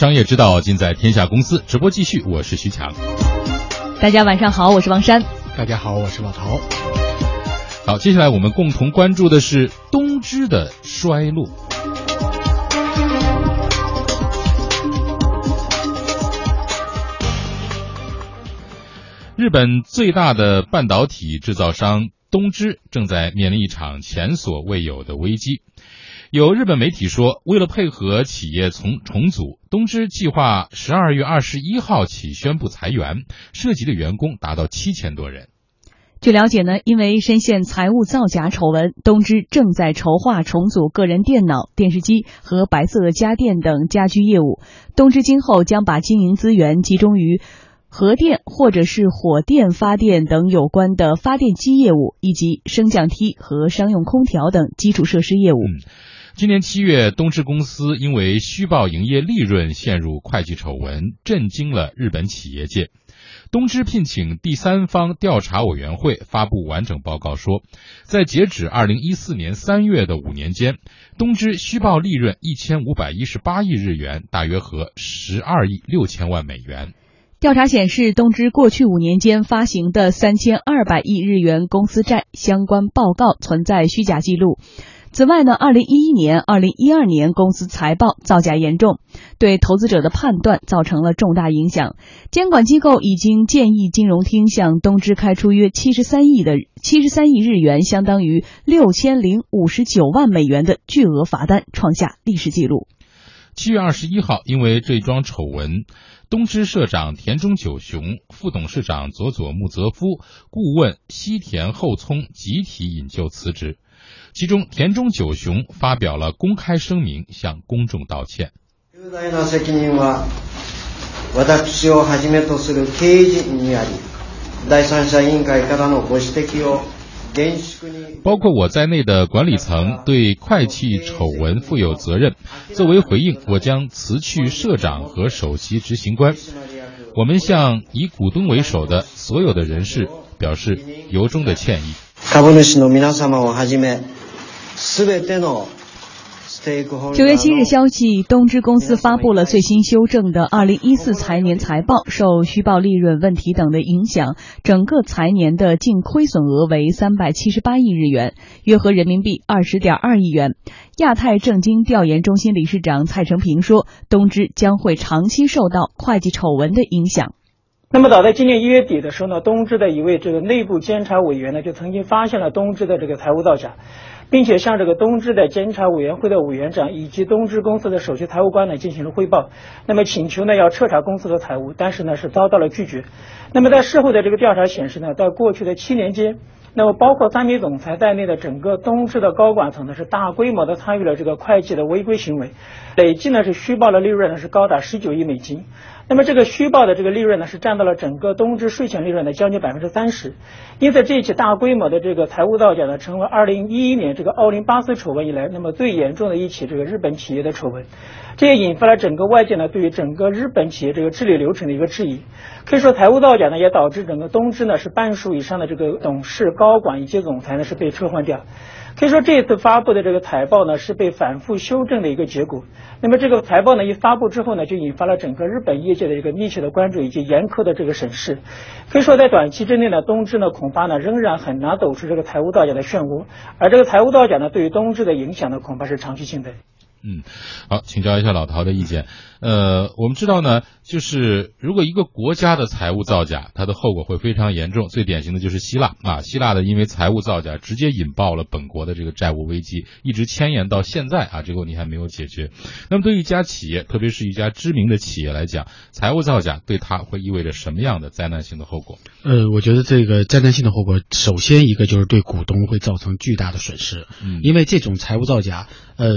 商业之道尽在天下公司，直播继续，我是徐强。大家晚上好，我是王珊。大家好，我是老陶。好，接下来我们共同关注的是东芝的衰落。日本最大的半导体制造商东芝正在面临一场前所未有的危机。有日本媒体说，为了配合企业重重组，东芝计划十二月二十一号起宣布裁员，涉及的员工达到七千多人。据了解呢，因为深陷财务造假丑闻，东芝正在筹划重组个人电脑、电视机和白色家电等家居业务。东芝今后将把经营资源集中于。核电或者是火电发电等有关的发电机业务，以及升降梯和商用空调等基础设施业务。今年七月，东芝公司因为虚报营业利润陷入会计丑闻，震惊了日本企业界。东芝聘请第三方调查委员会发布完整报告说，在截止二零一四年三月的五年间，东芝虚报利润一千五百一十八亿日元，大约合十二亿六千万美元。调查显示，东芝过去五年间发行的三千二百亿日元公司债相关报告存在虚假记录。此外呢，二零一一年、二零一二年公司财报造假严重，对投资者的判断造成了重大影响。监管机构已经建议金融厅向东芝开出约七十三亿的七十三亿日元，相当于六千零五十九万美元的巨额罚单，创下历史记录。七月二十一号，因为这桩丑闻。东芝社长田中久雄、副董事长佐佐木泽夫、顾问西田厚聪集体引咎辞职。其中，田中久雄发表了公开声明，向公众道歉。重大な責任は私をはじめとする経営陣にあり、第三者委員会からのご指摘を。 包括我在内的管理层对会计丑闻负有责任。作为回应，我将辞去社长和首席执行官。我们向以股东为首的所有的人士表示由衷的歉意。九月七日消息，东芝公司发布了最新修正的二零一四财年财报，受虚报利润问题等的影响，整个财年的净亏损额为三百七十八亿日元，约合人民币二十点二亿元。亚太证经调研中心理事长蔡成平说，东芝将会长期受到会计丑闻的影响。那么早在今年一月底的时候呢，东芝的一位这个内部监察委员呢，就曾经发现了东芝的这个财务造假。并且向这个东芝的监察委员会的委员长以及东芝公司的首席财务官呢进行了汇报，那么请求呢要彻查公司的财务，但是呢是遭到了拒绝。那么在事后的这个调查显示呢，在过去的七年间，那么包括三名总裁在内的整个东芝的高管层呢是大规模的参与了这个会计的违规行为，累计呢是虚报的利润呢是高达十九亿美金。那么这个虚报的这个利润呢，是占到了整个东芝税前利润的将近百分之三十，因此这一起大规模的这个财务造假呢，成为二零一一年这个奥林巴斯丑闻以来那么最严重的一起这个日本企业的丑闻，这也引发了整个外界呢对于整个日本企业这个治理流程的一个质疑。可以说财务造假呢，也导致整个东芝呢是半数以上的这个董事、高管以及总裁呢是被撤换掉。可以说这次发布的这个财报呢，是被反复修正的一个结果。那么这个财报呢一发布之后呢，就引发了整个日本业界的一个密切的关注以及严苛的这个审视。可以说在短期之内呢，东芝呢恐怕呢仍然很难走出这个财务造假的漩涡，而这个财务造假呢对于东芝的影响呢恐怕是长期性的。嗯，好，请教一下老陶的意见。呃，我们知道呢。就是如果一个国家的财务造假，它的后果会非常严重。最典型的就是希腊啊，希腊的因为财务造假，直接引爆了本国的这个债务危机，一直牵延到现在啊，这个问题还没有解决。那么对于一家企业，特别是一家知名的企业来讲，财务造假对它会意味着什么样的灾难性的后果？呃，我觉得这个灾难性的后果，首先一个就是对股东会造成巨大的损失，嗯，因为这种财务造假，呃，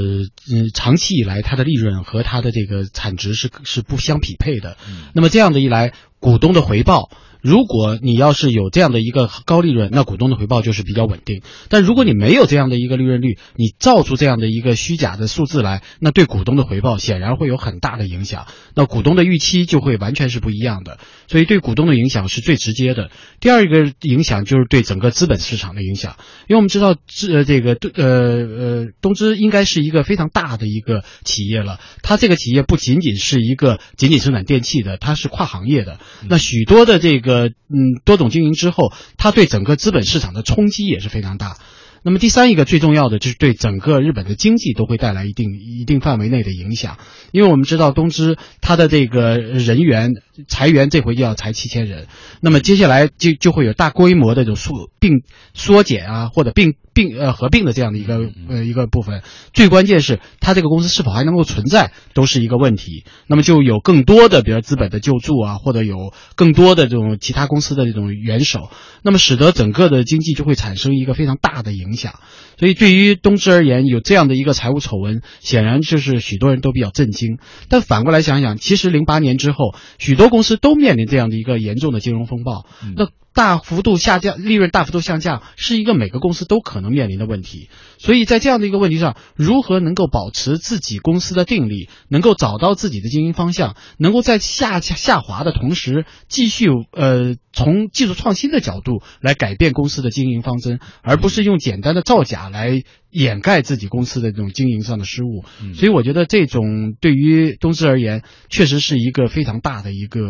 嗯，长期以来它的利润和它的这个产值是是不相匹配的。的，那么这样的一来，股东的回报如果你要是有这样的一个高利润，那股东的回报就是比较稳定。但如果你没有这样的一个利润率，你造出这样的一个虚假的数字来，那对股东的回报显然会有很大的影响。那股东的预期就会完全是不一样的。所以对股东的影响是最直接的。第二个影响就是对整个资本市场的影响，因为我们知道这这个呃呃东芝应该是一个非常大的一个企业了。它这个企业不仅仅是一个仅仅生产电器的，它是跨行业的。那许多的这个呃嗯多种经营之后，它对整个资本市场的冲击也是非常大。那么第三一个最重要的就是对整个日本的经济都会带来一定一定范围内的影响，因为我们知道东芝它的这个人员裁员这回就要裁七千人，那么接下来就就会有大规模的这种数并缩减啊或者并并呃合并的这样的一个呃一个部分，最关键是它这个公司是否还能够存在都是一个问题，那么就有更多的比如资本的救助啊或者有更多的这种其他公司的这种援手，那么使得整个的经济就会产生一个非常大的影。响，所以对于东芝而言，有这样的一个财务丑闻，显然就是许多人都比较震惊。但反过来想想，其实零八年之后，许多公司都面临这样的一个严重的金融风暴。那。大幅度下降，利润大幅度下降，是一个每个公司都可能面临的问题。所以在这样的一个问题上，如何能够保持自己公司的定力，能够找到自己的经营方向，能够在下下滑的同时，继续呃从技术创新的角度来改变公司的经营方针，而不是用简单的造假来掩盖自己公司的这种经营上的失误。所以我觉得这种对于东芝而言，确实是一个非常大的一个。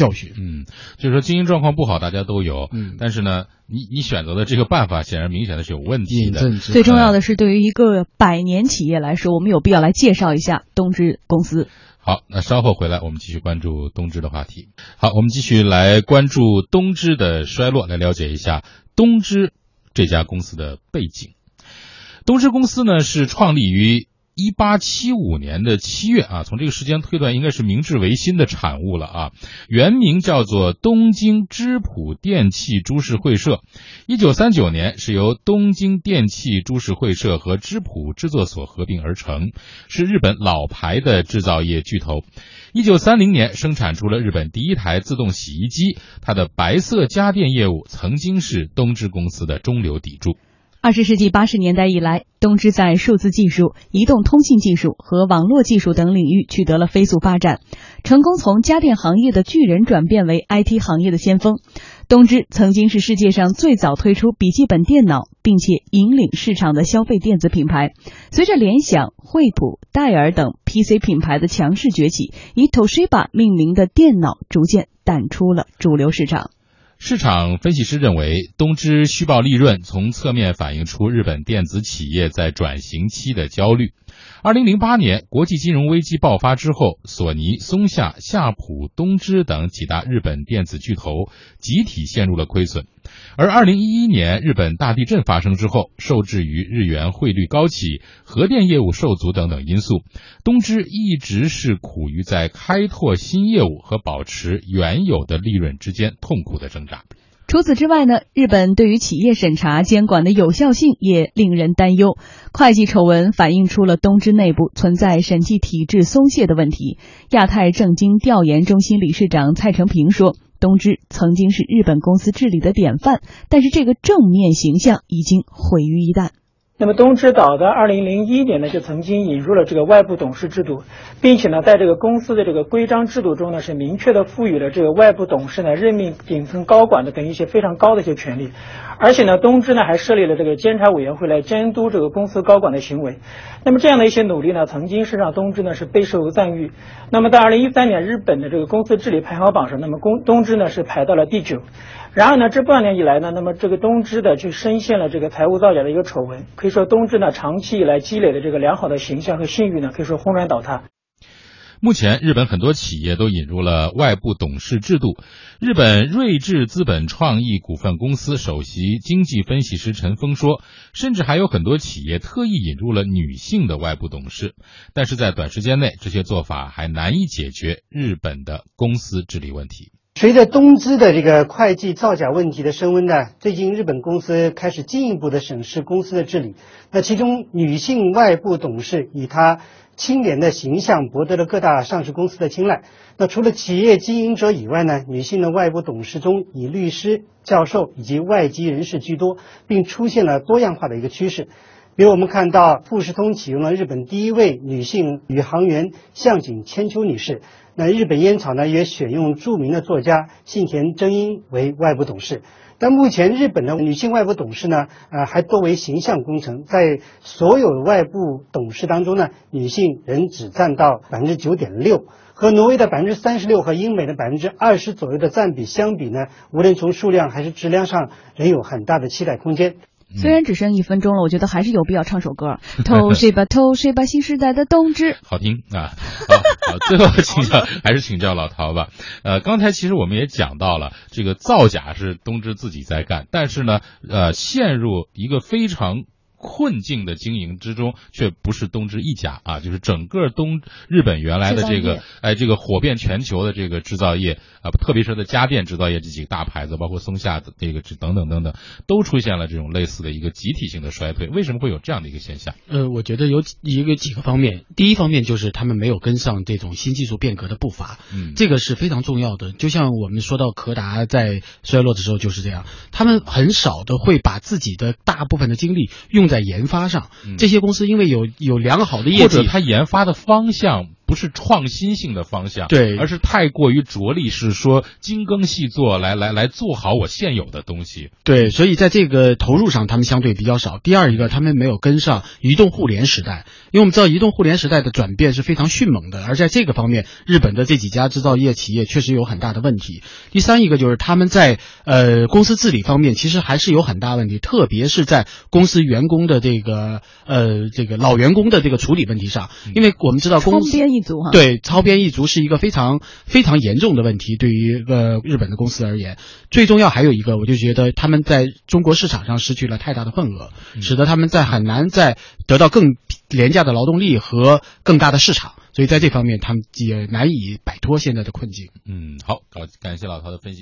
教训，嗯，就是说经营状况不好，大家都有，嗯，但是呢，你你选择的这个办法显然明显的是有问题的。最重要的是，对于一个百年企业来说，我们有必要来介绍一下东芝公司。好，那稍后回来，我们继续关注东芝的话题。好，我们继续来关注东芝的衰落，来了解一下东芝这家公司的背景。东芝公司呢是创立于。一八七五年的七月啊，从这个时间推断，应该是明治维新的产物了啊。原名叫做东京织浦电器株式会社，一九三九年是由东京电器株式会社和织浦制作所合并而成，是日本老牌的制造业巨头。一九三零年生产出了日本第一台自动洗衣机，它的白色家电业务曾经是东芝公司的中流砥柱。二十世纪八十年代以来，东芝在数字技术、移动通信技术和网络技术等领域取得了飞速发展，成功从家电行业的巨人转变为 IT 行业的先锋。东芝曾经是世界上最早推出笔记本电脑，并且引领市场的消费电子品牌。随着联想、惠普、戴尔等 PC 品牌的强势崛起，以 Toshiba 命名的电脑逐渐淡出了主流市场。市场分析师认为，东芝虚报利润，从侧面反映出日本电子企业在转型期的焦虑。二零零八年国际金融危机爆发之后，索尼、松下、夏普、东芝等几大日本电子巨头集体陷入了亏损。而二零一一年日本大地震发生之后，受制于日元汇率高企、核电业务受阻等等因素，东芝一直是苦于在开拓新业务和保持原有的利润之间痛苦的挣扎。除此之外呢，日本对于企业审查监管的有效性也令人担忧。会计丑闻反映出了东芝内部存在审计体制松懈的问题。亚太政经调研中心理事长蔡成平说：“东芝曾经是日本公司治理的典范，但是这个正面形象已经毁于一旦。”那么东芝岛的二零零一年呢，就曾经引入了这个外部董事制度，并且呢，在这个公司的这个规章制度中呢，是明确的赋予了这个外部董事呢任命顶层高管的等一些非常高的一些权利，而且呢，东芝呢还设立了这个监察委员会来监督这个公司高管的行为。那么这样的一些努力呢，曾经是让东芝呢是备受赞誉。那么在二零一三年日本的这个公司治理排行榜上，那么公东芝呢是排到了第九。然而呢，这半年以来呢，那么这个东芝的就深陷了这个财务造假的一个丑闻，可以说东芝呢长期以来积累的这个良好的形象和信誉呢，可以说轰然倒塌。目前，日本很多企业都引入了外部董事制度。日本睿智资本创意股份公司首席经济分析师陈峰说，甚至还有很多企业特意引入了女性的外部董事，但是在短时间内，这些做法还难以解决日本的公司治理问题。随着东芝的这个会计造假问题的升温呢，最近日本公司开始进一步的审视公司的治理。那其中女性外部董事以她清廉的形象博得了各大上市公司的青睐。那除了企业经营者以外呢，女性的外部董事中以律师、教授以及外籍人士居多，并出现了多样化的一个趋势。比如我们看到富士通启用了日本第一位女性宇航员向井千秋女士，那日本烟草呢也选用著名的作家信田真英为外部董事。但目前日本的女性外部董事呢，呃，还多为形象工程，在所有外部董事当中呢，女性仍只占到百分之九点六，和挪威的百分之三十六和英美的百分之二十左右的占比相比呢，无论从数量还是质量上，仍有很大的期待空间。虽然只剩一分钟了，我觉得还是有必要唱首歌，偷谁吧偷谁吧，新时代的冬至，好听啊！好，好，最后 请教还是请教老陶吧。呃，刚才其实我们也讲到了，这个造假是冬至自己在干，但是呢，呃，陷入一个非常。困境的经营之中，却不是东芝一家啊，就是整个东日本原来的这个哎，这个火遍全球的这个制造业啊，特别是的家电制造业这几个大牌子，包括松下的这个等等等等，都出现了这种类似的一个集体性的衰退。为什么会有这样的一个现象？呃，我觉得有一个几个方面，第一方面就是他们没有跟上这种新技术变革的步伐，嗯，这个是非常重要的。就像我们说到柯达在衰落的时候就是这样，他们很少的会把自己的大部分的精力用在研发上。这些公司因为有有良好的业绩，或者它研发的方向。不是创新性的方向，对，而是太过于着力，是说精耕细作，来来来做好我现有的东西。对，所以在这个投入上，他们相对比较少。第二一个，他们没有跟上移动互联时代，因为我们知道移动互联时代的转变是非常迅猛的，而在这个方面，日本的这几家制造业企业确实有很大的问题。第三一个就是他们在呃公司治理方面，其实还是有很大问题，特别是在公司员工的这个呃这个老员工的这个处理问题上，因为我们知道公司。对，超编一族是一个非常非常严重的问题，对于呃日本的公司而言，最重要还有一个，我就觉得他们在中国市场上失去了太大的份额，使得他们在很难再得到更廉价的劳动力和更大的市场，所以在这方面他们也难以摆脱现在的困境。嗯，好，好，感谢老陶的分析。